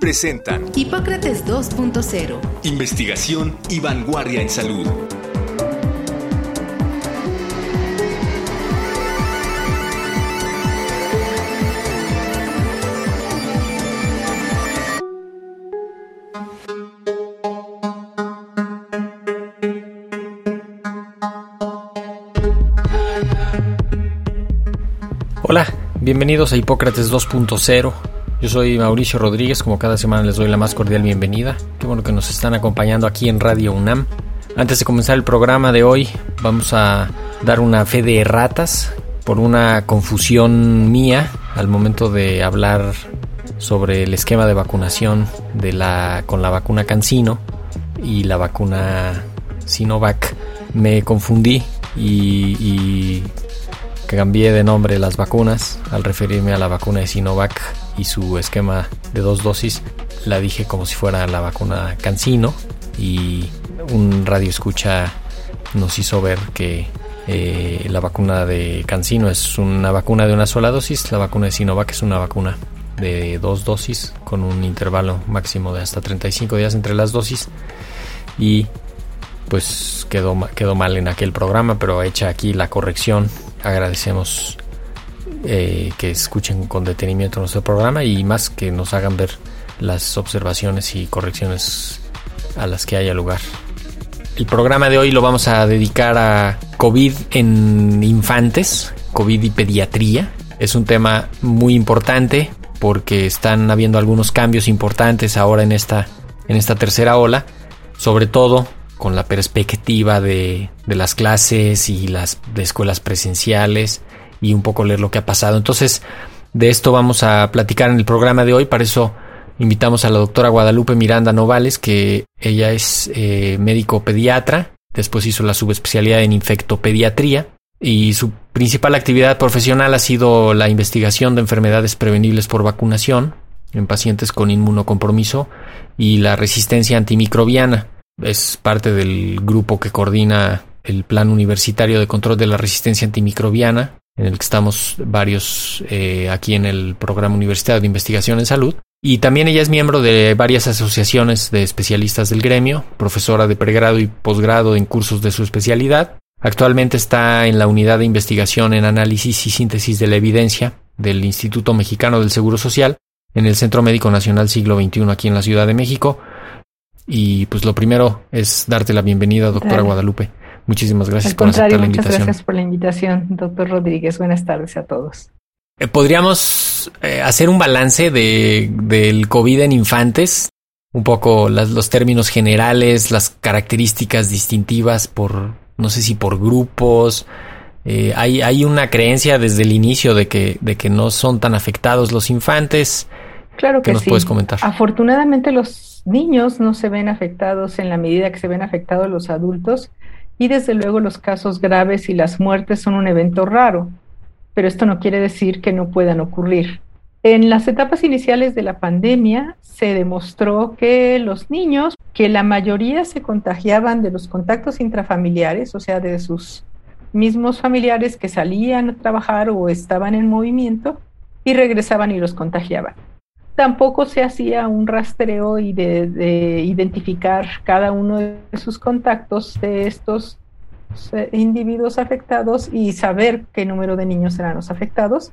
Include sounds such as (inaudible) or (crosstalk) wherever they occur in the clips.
presentan Hipócrates 2.0. Investigación y vanguardia en salud. Hola, bienvenidos a Hipócrates 2.0 yo soy Mauricio Rodríguez, como cada semana les doy la más cordial bienvenida. Qué bueno que nos están acompañando aquí en Radio UNAM. Antes de comenzar el programa de hoy, vamos a dar una fe de erratas por una confusión mía al momento de hablar sobre el esquema de vacunación de la, con la vacuna Cancino y la vacuna Sinovac. Me confundí y, y cambié de nombre las vacunas al referirme a la vacuna de Sinovac y su esquema de dos dosis la dije como si fuera la vacuna Cancino y un radio escucha nos hizo ver que eh, la vacuna de Cancino es una vacuna de una sola dosis, la vacuna de Sinovac es una vacuna de dos dosis con un intervalo máximo de hasta 35 días entre las dosis y pues quedó, quedó mal en aquel programa, pero hecha aquí la corrección, agradecemos eh, que escuchen con detenimiento nuestro programa y más que nos hagan ver las observaciones y correcciones a las que haya lugar. El programa de hoy lo vamos a dedicar a COVID en infantes, COVID y pediatría. Es un tema muy importante porque están habiendo algunos cambios importantes ahora en esta, en esta tercera ola, sobre todo con la perspectiva de, de las clases y las de escuelas presenciales y un poco leer lo que ha pasado. Entonces, de esto vamos a platicar en el programa de hoy. Para eso invitamos a la doctora Guadalupe Miranda Novales, que ella es eh, médico pediatra, después hizo la subespecialidad en infectopediatría y su principal actividad profesional ha sido la investigación de enfermedades prevenibles por vacunación en pacientes con inmunocompromiso y la resistencia antimicrobiana. Es parte del grupo que coordina el Plan Universitario de Control de la Resistencia Antimicrobiana en el que estamos varios eh, aquí en el Programa Universitario de Investigación en Salud. Y también ella es miembro de varias asociaciones de especialistas del gremio, profesora de pregrado y posgrado en cursos de su especialidad. Actualmente está en la unidad de investigación en análisis y síntesis de la evidencia del Instituto Mexicano del Seguro Social en el Centro Médico Nacional Siglo XXI aquí en la Ciudad de México. Y pues lo primero es darte la bienvenida, doctora Guadalupe. Muchísimas gracias por aceptar la invitación. Muchas gracias por la invitación, doctor Rodríguez. Buenas tardes a todos. Eh, ¿Podríamos eh, hacer un balance de, del COVID en infantes? Un poco las, los términos generales, las características distintivas por, no sé si por grupos. Eh, hay, hay una creencia desde el inicio de que, de que no son tan afectados los infantes. Claro que nos sí. puedes comentar? Afortunadamente los niños no se ven afectados en la medida que se ven afectados los adultos y desde luego los casos graves y las muertes son un evento raro, pero esto no quiere decir que no puedan ocurrir. En las etapas iniciales de la pandemia se demostró que los niños, que la mayoría se contagiaban de los contactos intrafamiliares, o sea, de sus mismos familiares que salían a trabajar o estaban en movimiento y regresaban y los contagiaban. Tampoco se hacía un rastreo y de, de identificar cada uno de sus contactos de estos eh, individuos afectados y saber qué número de niños eran los afectados,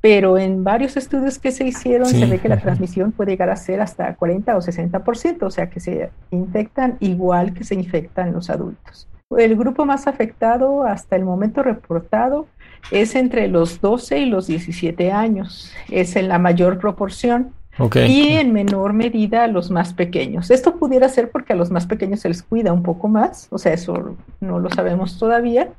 pero en varios estudios que se hicieron Sí. se ve que la transmisión puede llegar a ser hasta 40 o 60%, o sea que se infectan igual que se infectan los adultos. El grupo más afectado hasta el momento reportado es entre los 12 y los 17 años, es en la mayor proporción Y en menor medida a los más pequeños. Esto pudiera ser porque a los más pequeños se les cuida un poco más, o sea, eso no lo sabemos todavía,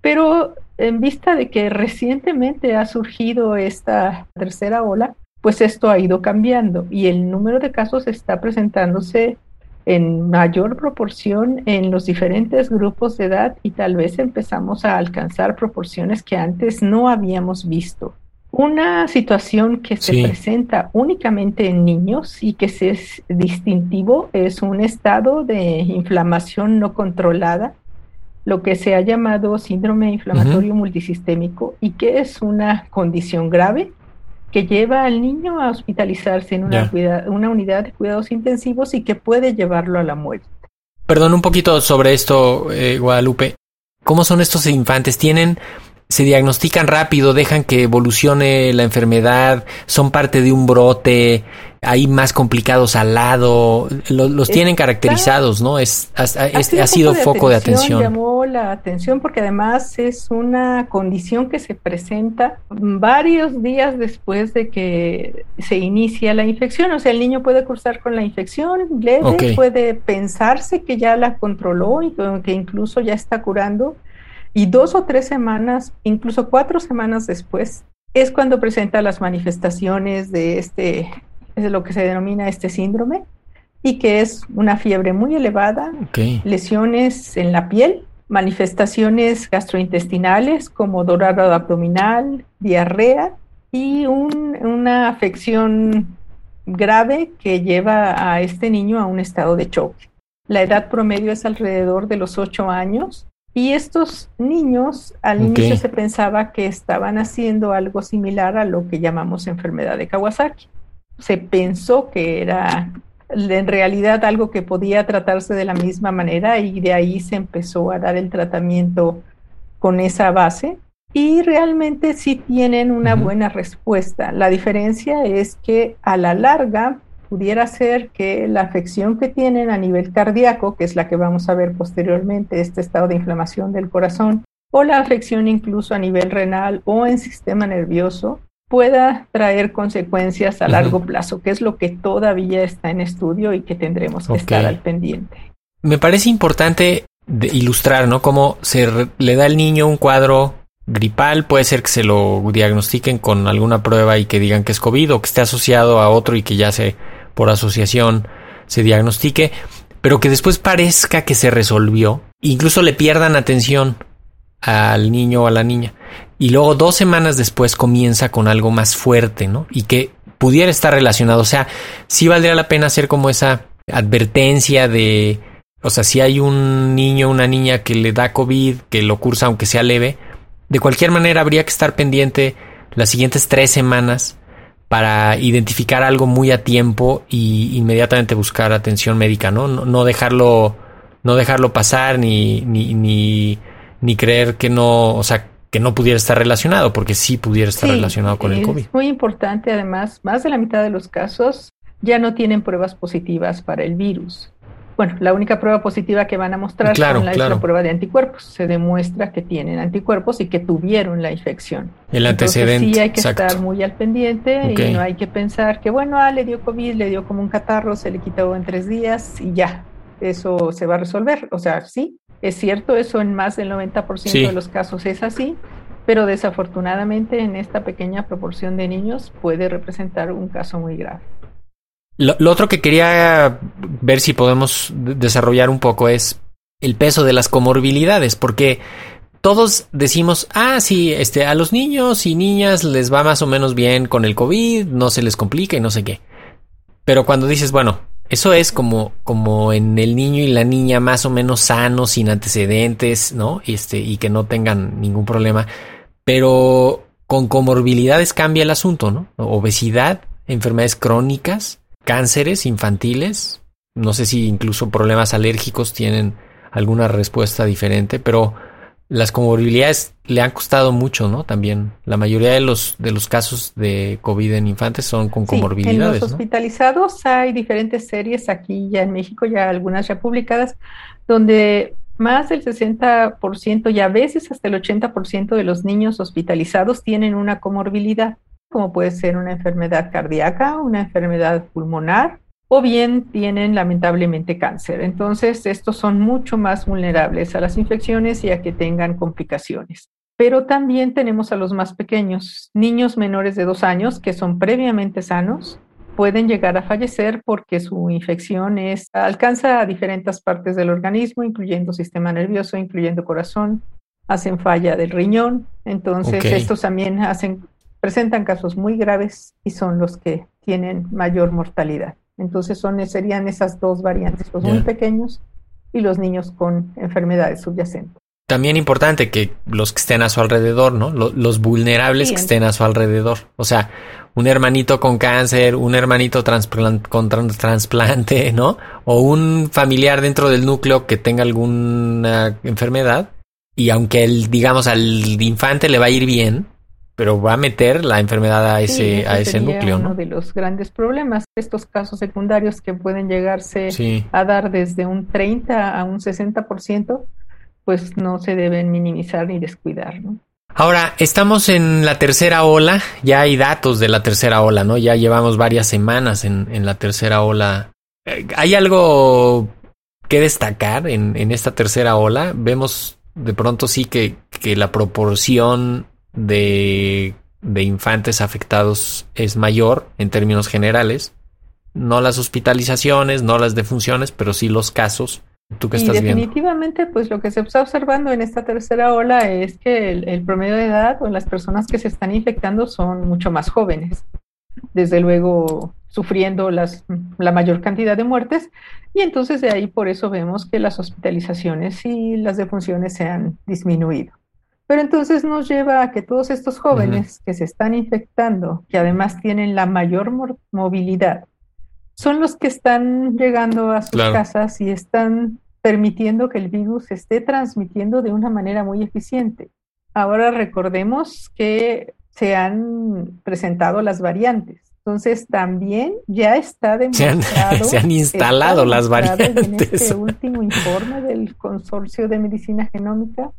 pero en vista de que recientemente ha surgido esta tercera ola, pues esto ha ido cambiando y el número de casos está presentándose en mayor proporción en los diferentes grupos de edad y tal vez empezamos a alcanzar proporciones que antes no habíamos visto. Una situación que se presenta únicamente en niños y que es distintivo es un estado de inflamación no controlada, lo que se ha llamado síndrome inflamatorio multisistémico y que es una condición grave que lleva al niño a hospitalizarse en una, una unidad de cuidados intensivos y que puede llevarlo a la muerte. Perdón un poquito sobre esto, eh, Guadalupe. ¿Cómo son estos infantes? ¿Tienen se diagnostican rápido, dejan que evolucione la enfermedad, son parte de un brote, hay más complicados al lado, los, tienen caracterizados, ¿no? Es, ha, sido, foco de atención. Llamó la atención porque además es una condición que se presenta varios días después de que se inicia la infección. O sea, el niño puede cursar con la infección leve, puede pensarse que ya la controló y que incluso ya está curando y dos o tres semanas, incluso cuatro semanas después, es cuando presenta las manifestaciones de este, es lo que se denomina este síndrome, y que es una fiebre muy elevada, lesiones en la piel, manifestaciones gastrointestinales como dorado abdominal, diarrea y una afección grave que lleva a este niño a un estado de choque. La edad promedio es alrededor de los ocho años y estos niños al inicio se pensaba que estaban haciendo algo similar a lo que llamamos enfermedad de Kawasaki. Se pensó que era en realidad algo que podía tratarse de la misma manera y de ahí se empezó a dar el tratamiento con esa base y realmente sí tienen una buena respuesta. La diferencia es que a la larga pudiera ser que la afección que tienen a nivel cardíaco, que es la que vamos a ver posteriormente, este estado de inflamación del corazón, o la afección incluso a nivel renal o en sistema nervioso, pueda traer consecuencias a largo plazo, que es lo que todavía está en estudio y que tendremos que estar al pendiente. Me parece importante ilustrar, ¿no? Cómo se le da al niño un cuadro gripal, puede ser que se lo diagnostiquen con alguna prueba y que digan que es COVID o que esté asociado a otro y que ya se por asociación se diagnostique, pero que después parezca que se resolvió, incluso le pierdan atención al niño o a la niña. Y luego dos semanas después comienza con algo más fuerte, ¿no? Y que pudiera estar relacionado. O sea, sí valdría la pena hacer como esa advertencia de, o sea, si hay un niño o una niña que le da COVID, que lo cursa aunque sea leve, de cualquier manera habría que estar pendiente las siguientes tres semanas para identificar algo muy a tiempo y inmediatamente buscar atención médica, ¿no? No, dejarlo, no dejarlo pasar ni, ni, ni, ni, creer que no, o sea, que no pudiera estar relacionado, porque sí pudiera estar relacionado con el COVID. Es muy importante, además, más de la mitad de los casos ya no tienen pruebas positivas para el virus bueno, la única prueba positiva que van a mostrar es la prueba de anticuerpos. Se demuestra que tienen anticuerpos y que tuvieron la infección. El antecedente. sí hay que estar muy al pendiente y no hay que pensar que, bueno, ah, le dio COVID, le dio como un catarro, se le quitó en tres días y ya, eso se va a resolver. O sea, sí, es cierto, eso en más del 90% de los casos es así, pero desafortunadamente en esta pequeña proporción de niños puede representar un caso muy grave. Lo, otro que quería ver si podemos desarrollar un poco es el peso de las comorbilidades, porque todos decimos, ah, sí, este, a los niños y niñas les va más o menos bien con el COVID, no se les complica y no sé qué. Pero cuando dices, bueno, eso es como, como en el niño y la niña más o menos sanos, sin antecedentes, ¿no? Este, y que no tengan ningún problema. Pero con comorbilidades cambia el asunto, ¿no? Obesidad, enfermedades crónicas, cánceres infantiles, no sé si incluso problemas alérgicos tienen alguna respuesta diferente, pero las comorbilidades le han costado mucho, ¿no? También la mayoría de los de los casos de COVID en infantes son con comorbilidades. en los hospitalizados hay diferentes series aquí ya en México, ya algunas ya publicadas, donde más del 60% y a veces hasta el 80% de los niños hospitalizados tienen una comorbilidad como puede ser una enfermedad cardíaca, una enfermedad pulmonar o bien tienen lamentablemente cáncer. Entonces, estos son mucho más vulnerables a las infecciones y a que tengan complicaciones. Pero también tenemos a los más pequeños, niños menores de dos años que son previamente sanos pueden llegar a fallecer porque su infección es, alcanza a diferentes partes del organismo, incluyendo sistema nervioso, incluyendo corazón, hacen falla del riñón. Entonces, estos también hacen, presentan casos muy graves y son los que tienen mayor mortalidad. Entonces, son, serían esas dos variantes, los muy pequeños y los niños con enfermedades subyacentes. También importante que los que estén a su alrededor, ¿no? Los, vulnerables que estén a su alrededor. O sea, un hermanito con cáncer, un hermanito con trasplante, ¿no? O un familiar dentro del núcleo que tenga alguna enfermedad. Y aunque el, digamos, al infante le va a ir bien, pero va a meter la enfermedad a ese, a ese núcleo, ¿no? Uno de los grandes problemas, estos casos secundarios que pueden llegarse a dar desde un 30 a un 60%, pues no se deben minimizar ni descuidar, ¿no? Ahora, estamos en la tercera ola, ya hay datos de la tercera ola, ¿no? Ya llevamos varias semanas en, en la tercera ola. Eh, ¿Hay algo que destacar en, en, esta tercera ola? Vemos de pronto sí que, que la proporción de, de infantes afectados es mayor en términos generales. No las hospitalizaciones, no las defunciones, pero sí los casos y definitivamente, pues lo que se está observando en esta tercera ola es que el, promedio de edad o las personas que se están infectando son mucho más jóvenes. Desde luego, sufriendo las, la mayor cantidad de muertes. Y entonces de ahí por eso vemos que las hospitalizaciones y las defunciones se han disminuido. Pero entonces nos lleva a que todos estos jóvenes que se están infectando, que además tienen la mayor movilidad, son los que están llegando a sus casas y están permitiendo que el virus se esté transmitiendo de una manera muy eficiente. Ahora recordemos que se han presentado las variantes. Entonces también ya está demostrado. Se han, (laughs) instalado las variantes. En este último informe del Consorcio de Medicina Genómica,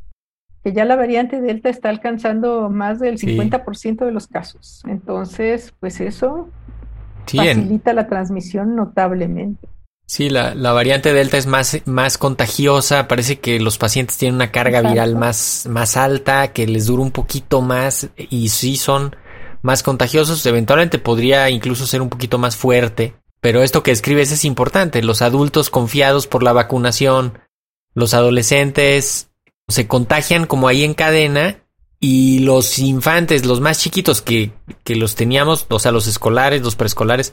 que ya la variante Delta está alcanzando más del 50% de los casos. Entonces, pues eso facilita la transmisión notablemente. Sí, la, la, variante Delta es más, más contagiosa. Parece que los pacientes tienen una carga viral más, más alta, que les dura un poquito más y sí son más contagiosos. Eventualmente podría incluso ser un poquito más fuerte. Pero esto que escribes es importante. Los adultos confiados por la vacunación, los adolescentes se contagian como ahí en cadena y los infantes, los más chiquitos que, que los teníamos, o sea, los escolares, los preescolares,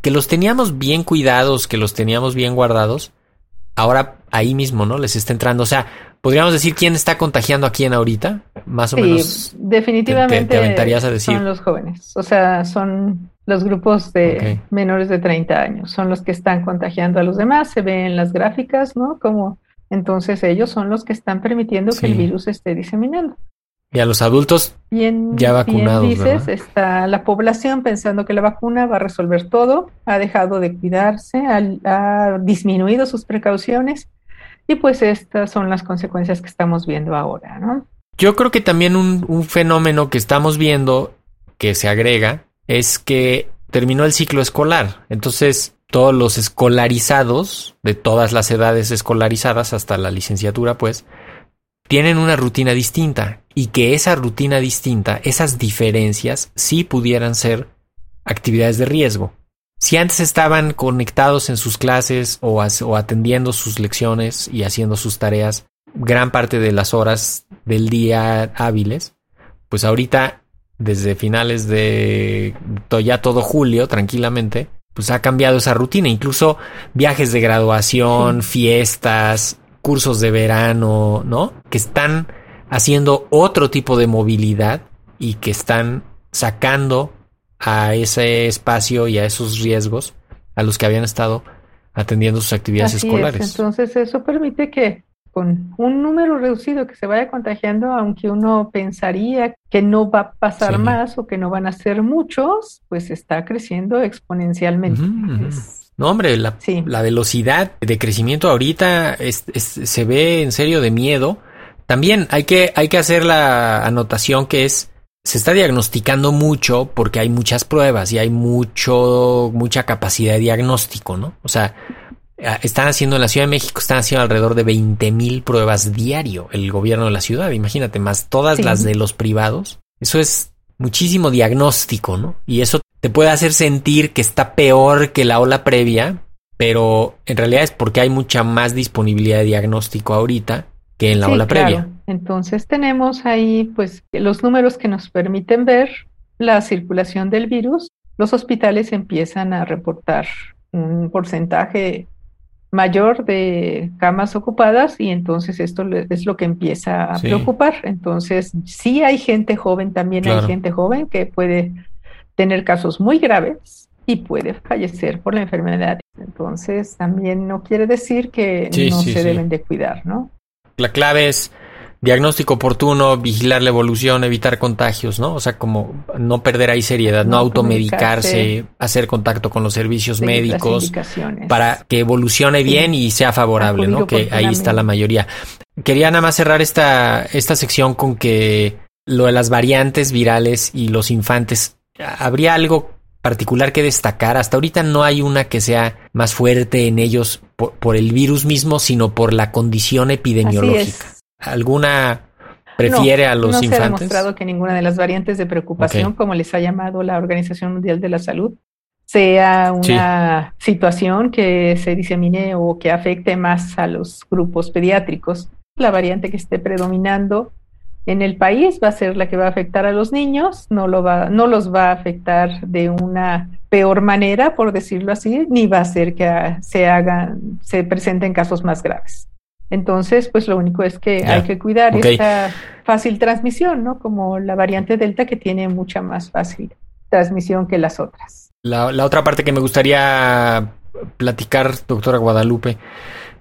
que los teníamos bien cuidados, que los teníamos bien guardados, ahora ahí mismo, ¿no? Les está entrando. O sea, ¿podríamos decir quién está contagiando a quién ahorita? Más o menos. Definitivamente aventarías a decir. son los jóvenes. O sea, son los grupos de menores de 30 años. Son los que están contagiando a los demás. Se ve en las gráficas, ¿no? Como entonces ellos son los que están permitiendo que el virus esté diseminando. Y a los adultos ya vacunados. Bien dices, está la población pensando que la vacuna va a resolver todo, ha dejado de cuidarse, ha, disminuido sus precauciones y pues estas son las consecuencias que estamos viendo ahora, ¿no? Yo creo que también un, un fenómeno que estamos viendo que se agrega es que terminó el ciclo escolar. Entonces, todos los escolarizados, de todas las edades escolarizadas hasta la licenciatura, pues, tienen una rutina distinta y que esa rutina distinta, esas diferencias, sí pudieran ser actividades de riesgo. Si antes estaban conectados en sus clases o, atendiendo sus lecciones y haciendo sus tareas gran parte de las horas del día hábiles, pues ahorita, desde finales de ya todo julio, tranquilamente, pues ha cambiado esa rutina. Incluso viajes de graduación, fiestas, cursos de verano, ¿no? Que están haciendo otro tipo de movilidad y que están sacando a ese espacio y a esos riesgos a los que habían estado atendiendo sus actividades escolares. Entonces eso permite que con un número reducido que se vaya contagiando, aunque uno pensaría que no va a pasar más o que no van a ser muchos, pues está creciendo exponencialmente. No, hombre, la, la velocidad de crecimiento ahorita se ve en serio de miedo. También hay que, hay que hacer la anotación que es, se está diagnosticando mucho porque hay muchas pruebas y hay mucho, mucha capacidad de diagnóstico, ¿no? O sea, están haciendo en la Ciudad de México, están haciendo alrededor de 20 mil pruebas diario el gobierno de la ciudad, imagínate, más todas las de los privados. Eso es muchísimo diagnóstico, ¿no? Y eso te puede hacer sentir que está peor que la ola previa, pero en realidad es porque hay mucha más disponibilidad de diagnóstico ahorita que en la Sí, ola claro. previa. Entonces tenemos ahí pues los números que nos permiten ver la circulación del virus. Los hospitales empiezan a reportar un porcentaje mayor de camas ocupadas y entonces esto es lo que empieza a Sí. preocupar. Entonces sí hay gente joven, también Claro. hay gente joven que puede tener casos muy graves y puede fallecer por la enfermedad. Entonces también no quiere decir que Sí, no sí, se deben de cuidar, ¿no? La clave es diagnóstico oportuno, vigilar la evolución, evitar contagios, ¿no? O sea, como no perder ahí seriedad, no, No automedicarse, hacer contacto con los servicios médicos para que evolucione bien y sea favorable, ¿no? Que ahí está la mayoría. Quería nada más cerrar esta, esta sección con que lo de las variantes virales y los infantes, ¿habría algo particular que destacar? Hasta ahorita no hay una que sea más fuerte en ellos por, por el virus mismo, sino por la condición epidemiológica. ¿Alguna prefiere No, a los no se ha infantes? demostrado que ninguna de las variantes de preocupación, como les ha llamado la Organización Mundial de la Salud, sea una situación que se disemine o que afecte más a los grupos pediátricos. La variante que esté predominando en el país va a ser la que va a afectar a los niños, no, lo va, no los va a afectar de una peor manera, por decirlo así, ni va a hacer que se hagan, se presenten casos más graves. Entonces, pues lo único es que hay que cuidar esta fácil transmisión, ¿no? Como la variante Delta que tiene mucha más fácil transmisión que las otras. La, la otra parte que me gustaría platicar, doctora Guadalupe,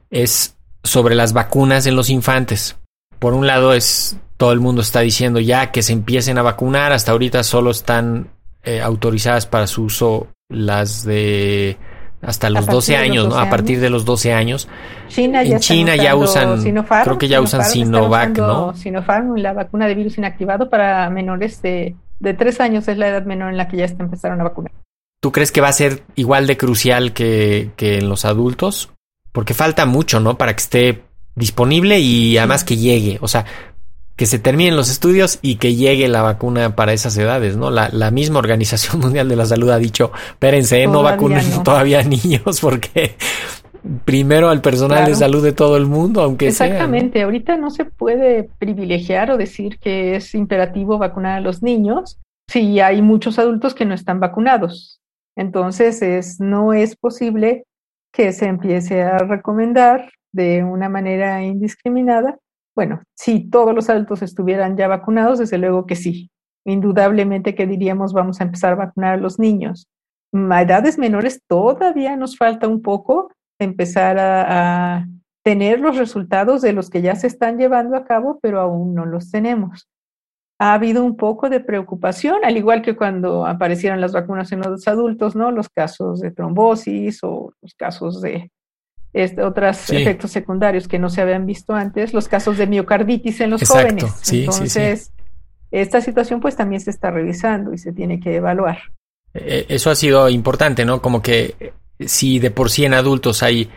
es sobre las vacunas en los infantes. Por un lado es todo el mundo está diciendo ya que se empiecen a vacunar, hasta ahorita solo están eh, autorizadas para su uso las de hasta los partir 12 de los años, ¿no? 12 A partir de los 12 años. China En ya está China ya usan- Sinopharm, creo que ya usan Sinovac, ¿no? Sinopharm, la vacuna de virus inactivado para menores de, de tres años es la edad menor en la que ya está empezaron a vacunar. ¿Tú crees que va a ser igual de crucial que, que en los adultos? Porque falta mucho, ¿no? Para que esté disponible y además que llegue. O sea, que se terminen los estudios y que llegue la vacuna para esas edades, ¿no? La, la misma Organización (laughs) Mundial de la Salud ha dicho, espérense, no vacunen no. (laughs) todavía niños porque primero al personal de salud de todo el mundo, aunque sea. ¿no? Exactamente, ahorita no se puede privilegiar o decir que es imperativo vacunar a los niños si hay muchos adultos que no están vacunados. Entonces, es, no es posible que se empiece a recomendar de una manera indiscriminada. Bueno, si todos los adultos estuvieran ya vacunados, desde luego que sí. Indudablemente que diríamos vamos a empezar a vacunar a los niños. A edades menores todavía nos falta un poco empezar a, a tener los resultados de los que ya se están llevando a cabo, pero aún no los tenemos. Ha habido un poco de preocupación, al igual que cuando aparecieron las vacunas en los adultos, ¿no? Los casos de trombosis o los casos de este, otros Sí. efectos secundarios que no se habían visto antes, los casos de miocarditis en los Exacto, jóvenes. sí. Entonces, esta situación pues también se está revisando y se tiene que evaluar. Eh, Eso ha sido importante, ¿no? Como que eh, si de por sí en adultos hay,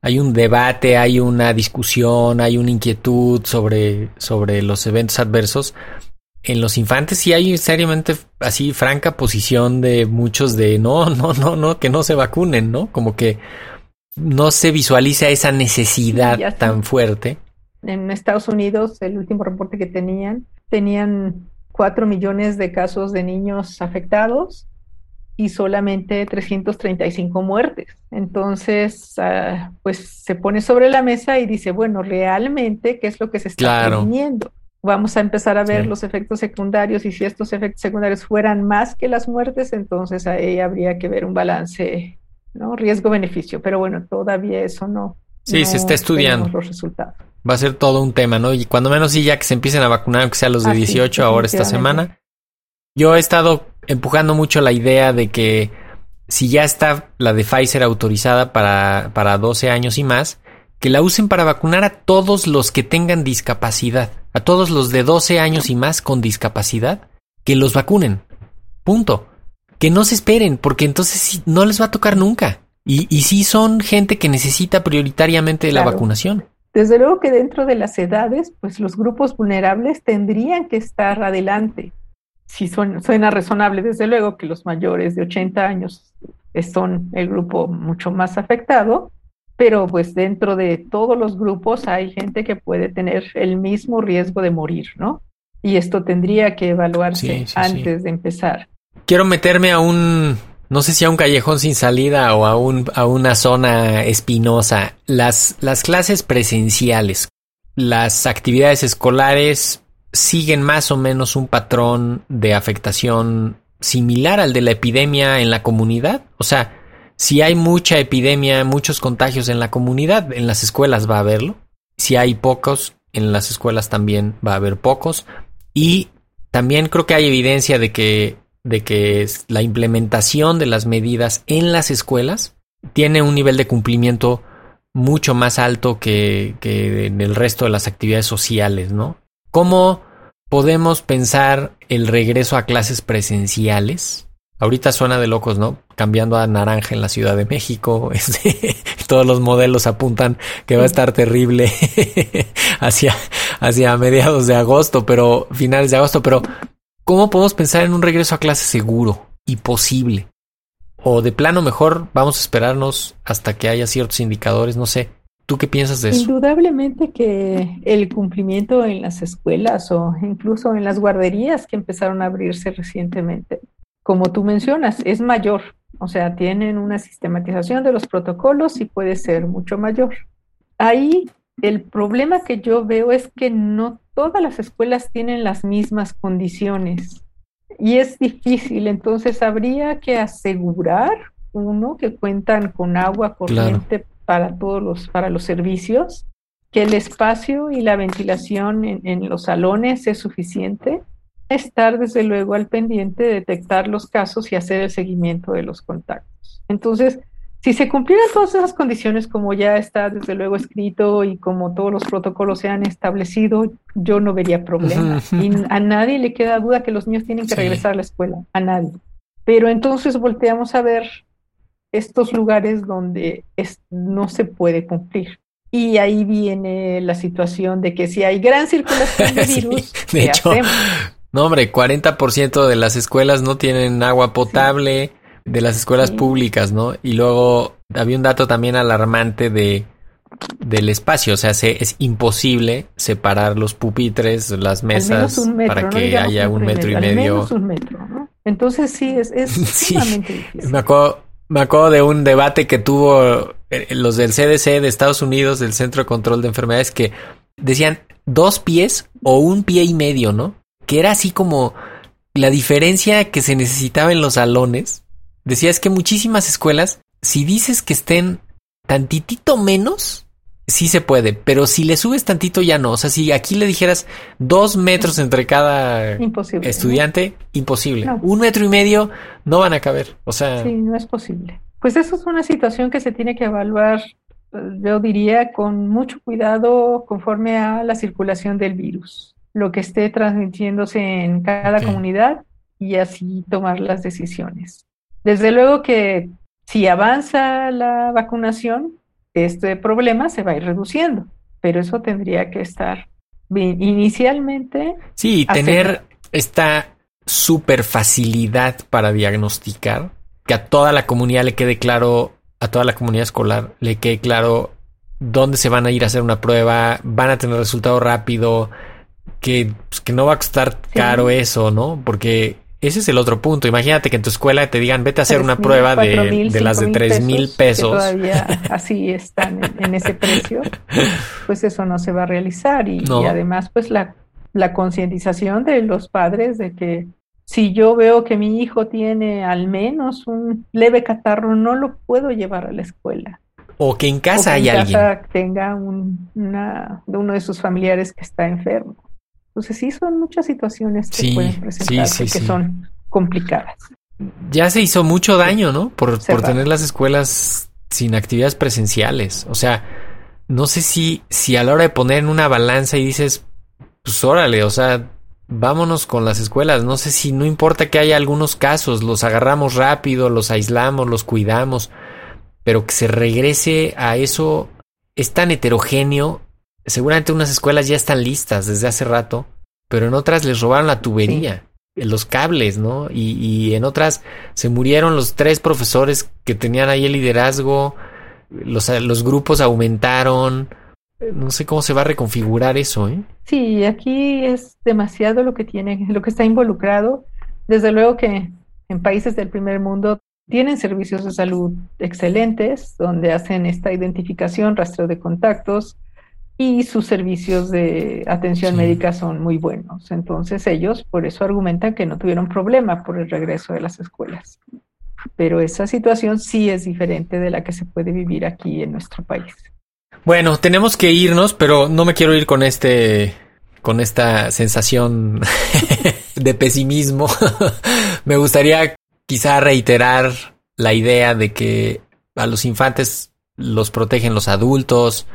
hay un debate, hay una discusión, hay una inquietud sobre, sobre los eventos adversos, en los infantes sí hay seriamente así franca posición de muchos de no, (laughs) no, no, no, que no se vacunen, ¿no? Como que no se visualiza esa necesidad Sí, tan fuerte. En Estados Unidos, el último reporte que tenían, tenían 4 millones de casos de niños afectados y solamente 335 muertes. Entonces, ah, pues se pone sobre la mesa y dice, bueno, realmente, ¿qué es lo que se está Claro. previniendo? Vamos a empezar a ver Sí. los efectos secundarios y si estos efectos secundarios fueran más que las muertes, entonces ahí habría que ver un balance, ¿no? Riesgo-beneficio. Pero bueno, todavía eso no. Sí, se está estudiando. los resultados. Va a ser todo un tema, ¿no? Y cuando menos sí, ya que se empiecen a vacunar, aunque sea los de Ah, sí, 18 ahora esta semana. Yo he estado empujando mucho la idea de que si ya está la de Pfizer autorizada para, para 12 años y más, que la usen para vacunar a todos los que tengan discapacidad, a todos los de 12 años y más con discapacidad, que los vacunen. Punto. Que no se esperen, porque entonces no les va a tocar nunca. Y, y sí son gente que necesita prioritariamente la vacunación. Desde luego que dentro de las edades, pues los grupos vulnerables tendrían que estar adelante. sí suena, suena razonable, desde luego, que los mayores de 80 años son el grupo mucho más afectado, pero pues dentro de todos los grupos hay gente que puede tener el mismo riesgo de morir, ¿no? Y esto tendría que evaluarse antes de empezar. Quiero meterme a un, no sé si a un callejón sin salida o a, un, a una zona espinosa. Las, las clases presenciales, las actividades escolares siguen más o menos un patrón de afectación similar al de la epidemia en la comunidad. O sea, si hay mucha epidemia, muchos contagios en la comunidad, en las escuelas va a haberlo. Si hay pocos, en las escuelas también va a haber pocos. Y también creo que hay evidencia de que, de que la implementación de las medidas en las escuelas tiene un nivel de cumplimiento mucho más alto que, que en el resto de las actividades sociales, ¿no? ¿Cómo podemos pensar el regreso a clases presenciales? Ahorita suena de locos, ¿no? Cambiando a naranja en la Ciudad de México. (laughs) Este, todos los modelos apuntan que va a estar terrible (laughs) hacia, hacia mediados de agosto, pero finales de agosto. Pero, ¿cómo podemos pensar en un regreso a clases seguro y posible? O de plano mejor vamos a esperarnos hasta que haya ciertos indicadores, no sé. ¿Tú qué piensas de eso? Indudablemente que el cumplimiento en las escuelas o incluso en las guarderías que empezaron a abrirse recientemente, como tú mencionas, es mayor. O sea, tienen una sistematización de los protocolos y puede ser mucho mayor. Ahí el problema que yo veo es que no todas las escuelas tienen las mismas condiciones y es difícil. Entonces habría que asegurar, uno, que cuentan con agua corriente para todos los, para los servicios, que el espacio y la ventilación en, los salones es suficiente, estar desde luego al pendiente de detectar los casos y hacer el seguimiento de los contactos. Entonces, si se cumplieran todas esas condiciones como ya está desde luego escrito y como todos los protocolos se han establecido, yo no vería problema. Y a nadie le queda duda que los niños tienen que regresar a la escuela, a nadie. Pero entonces volteamos a ver estos lugares donde no se puede cumplir. Y ahí viene la situación de que si hay gran circulación de (laughs) virus, de hecho, no hombre, 40% de las escuelas no tienen agua potable, de las escuelas públicas, ¿no? Y luego había un dato también alarmante de del espacio, o sea, se, es imposible separar los pupitres, las mesas, para que haya un metro y medio. Entonces sí, es, es (laughs) sumamente difícil. Me acuerdo, me acuerdo de un debate que tuvo eh, los del CDC de Estados Unidos, del Centro de Control de Enfermedades, que decían dos pies o un pie y medio, ¿no? Que era así como la diferencia que se necesitaba en los salones. Decía es que muchísimas escuelas, si dices que estén tantitito menos, sí se puede, pero si le subes tantito ya no. O sea, si aquí le dijeras dos metros entre cada estudiante, imposible. Un metro y medio no van a caber. O sea. Sí, no es posible. Pues eso es una situación que se tiene que evaluar, yo diría, con mucho cuidado conforme a la circulación del virus, lo que esté transmitiéndose en cada comunidad y así tomar las decisiones. Desde luego que si avanza la vacunación, este problema se va a ir reduciendo, pero eso tendría que estar inicialmente. Sí, tener esta super facilidad para diagnosticar, que a toda la comunidad le quede claro, a toda la comunidad escolar le quede claro dónde se van a ir a hacer una prueba, van a tener resultado rápido, que, pues, que no va a costar caro eso, ¿no? Porque ese es el otro punto. Imagínate que en tu escuela te digan, vete a hacer una prueba de, las de tres mil pesos. todavía (laughs) así están en, ese precio. Pues eso no se va a realizar. Y, además, pues la, la concientización de los padres de que si yo veo que mi hijo tiene al menos un leve catarro, no lo puedo llevar a la escuela. O que en casa hay alguien. tenga un, una, uno de sus familiares que está enfermo. Entonces sí son muchas situaciones que pueden presentarse que son complicadas. Ya se hizo mucho daño, ¿no? Por, por tener las escuelas sin actividades presenciales. O sea, no sé si, si a la hora de poner en una balanza y dices, pues órale, o sea, vámonos con las escuelas. No sé si no importa que haya algunos casos, los agarramos rápido, los aislamos, los cuidamos, pero que se regrese a eso es tan heterogéneo seguramente unas escuelas ya están listas desde hace rato, pero en otras les robaron la tubería. los cables, ¿no? Y, y, en otras se murieron los tres profesores que tenían ahí el liderazgo, los, los grupos aumentaron. No sé cómo se va a reconfigurar eso, ¿eh? Sí, aquí es demasiado lo que tiene, lo que está involucrado. Desde luego que en países del primer mundo tienen servicios de salud excelentes, donde hacen esta identificación, rastreo de contactos, y sus servicios de atención médica son muy buenos. Entonces ellos por eso argumentan que no tuvieron problema por el regreso de las escuelas. Pero esa situación sí es diferente de la que se puede vivir aquí en nuestro país. Bueno, tenemos que irnos, pero no me quiero ir con este con esta sensación (laughs) de pesimismo. (laughs) me gustaría quizá reiterar la idea de que a los infantes los protegen los adultos,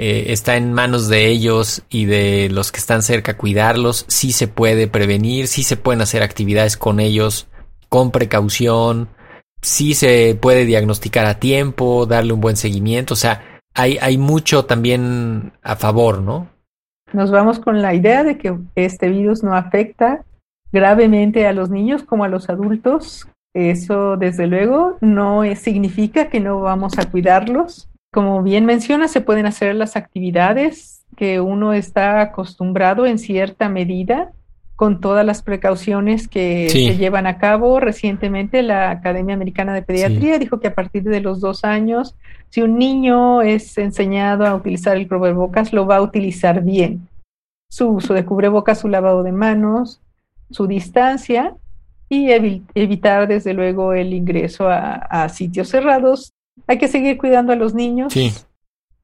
eh, está en manos de ellos y de los que están cerca cuidarlos, sí se puede prevenir, sí se pueden hacer actividades con ellos con precaución, sí se puede diagnosticar a tiempo, darle un buen seguimiento, o sea, hay, hay mucho también a favor, ¿no? Nos vamos con la idea de que este virus no afecta gravemente a los niños como a los adultos. Eso, desde luego, no significa que no vamos a cuidarlos. Como bien menciona, se pueden hacer las actividades que uno está acostumbrado en cierta medida con todas las precauciones que se llevan a cabo. Recientemente la Academia Americana de Pediatría dijo que a partir de los dos años, si un niño es enseñado a utilizar el cubrebocas, lo va a utilizar bien. Su uso de cubrebocas, su lavado de manos, su distancia y evitar desde luego el ingreso a sitios cerrados hay que seguir cuidando a los niños. Sí.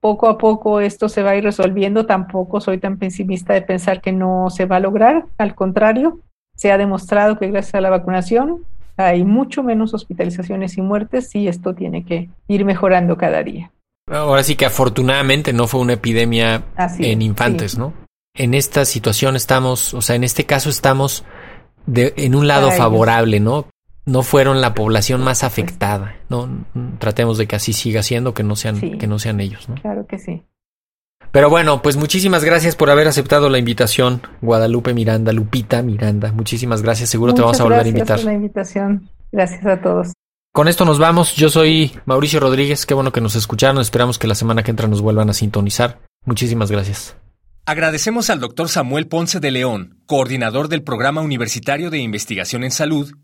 Poco a poco esto se va a ir resolviendo. Tampoco soy tan pesimista de pensar que no se va a lograr. Al contrario, se ha demostrado que gracias a la vacunación hay mucho menos hospitalizaciones y muertes y esto tiene que ir mejorando cada día. Ahora sí que afortunadamente no fue una epidemia en infantes, ¿no? En esta situación estamos, o sea, en este caso estamos de, en un lado favorable, ¿no? No fueron la población más afectada. No tratemos de que así siga siendo, que no sean que no sean ellos, ¿no? Claro que sí. Pero bueno, pues muchísimas gracias por haber aceptado la invitación, Guadalupe Miranda, Lupita Miranda. Muchísimas gracias. Seguro te vamos a volver a invitar. Gracias por la invitación. Gracias a todos. Con esto nos vamos. Yo soy Mauricio Rodríguez. Qué bueno que nos escucharon. Esperamos que la semana que entra nos vuelvan a sintonizar. Muchísimas gracias. Agradecemos al doctor Samuel Ponce de León, coordinador del Programa Universitario de Investigación en Salud